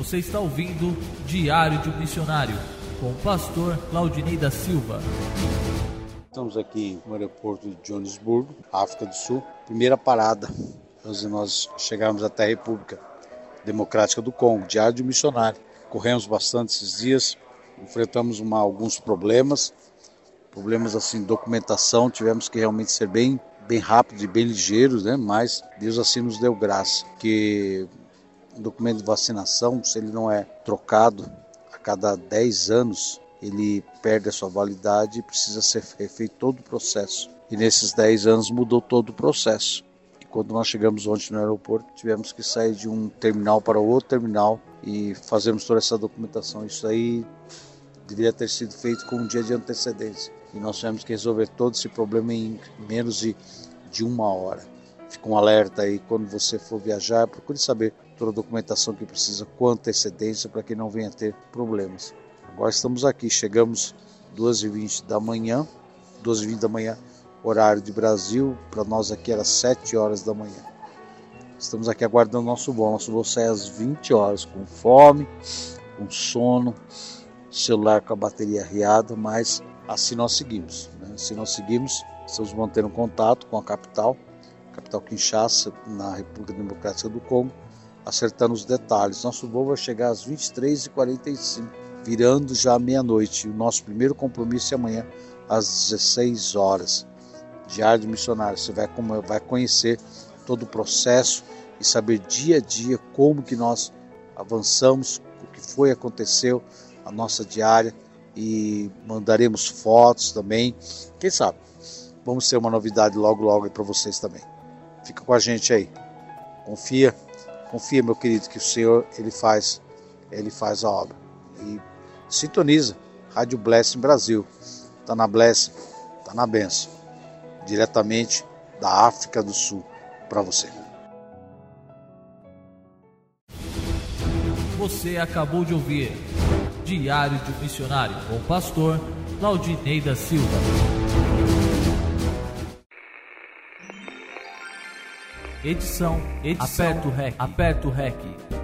Você está ouvindo Diário de um Missionário com o pastor Claudinei da Silva. Estamos aqui no aeroporto de Johannesburgo, África do Sul. Primeira parada, nós chegarmos até a República Democrática do Congo, Diário de um Missionário. Corremos bastante esses dias, enfrentamos uma, alguns problemas, problemas assim, documentação, tivemos que realmente ser bem bem rápidos e bem ligeiros, né? Mas Deus assim nos deu graça, que documento de vacinação, se ele não é trocado a cada 10 anos, ele perde a sua validade e precisa ser feito todo o processo. E nesses 10 anos mudou todo o processo. E quando nós chegamos ontem no aeroporto, tivemos que sair de um terminal para outro terminal e fazermos toda essa documentação. Isso aí deveria ter sido feito com um dia de antecedência. E nós tivemos que resolver todo esse problema em menos de, de uma hora. Fica um alerta aí quando você for viajar, procure saber toda a documentação que precisa com antecedência para que não venha ter problemas. Agora estamos aqui, chegamos 2h20 da manhã, 2h20 da manhã, horário de Brasil, para nós aqui era 7 horas da manhã. Estamos aqui aguardando nosso voo, nosso voo sai às 20 horas, com fome, com sono, celular com a bateria riada, mas assim nós seguimos. Né? Assim nós seguimos, estamos mantendo contato com a capital, capital Kinshasa, na República Democrática do Congo, acertando os detalhes. Nosso voo vai chegar às 23h45, virando já meia-noite. O nosso primeiro compromisso é amanhã às 16 horas. Diário de Missionário, você vai, vai conhecer todo o processo e saber dia a dia como que nós avançamos, o que foi, aconteceu, a nossa diária e mandaremos fotos também. Quem sabe? Vamos ter uma novidade logo logo para vocês também. Fica com a gente aí. Confia, confia, meu querido, que o Senhor ele faz, ele faz a obra. E sintoniza Rádio Blessing Brasil. Tá na Blessing, tá na benção. Diretamente da África do Sul para você. Você acabou de ouvir Diário de um Missionário com o pastor Claudinei da Silva. Edição, edição, aperto o REC, aperto o REC.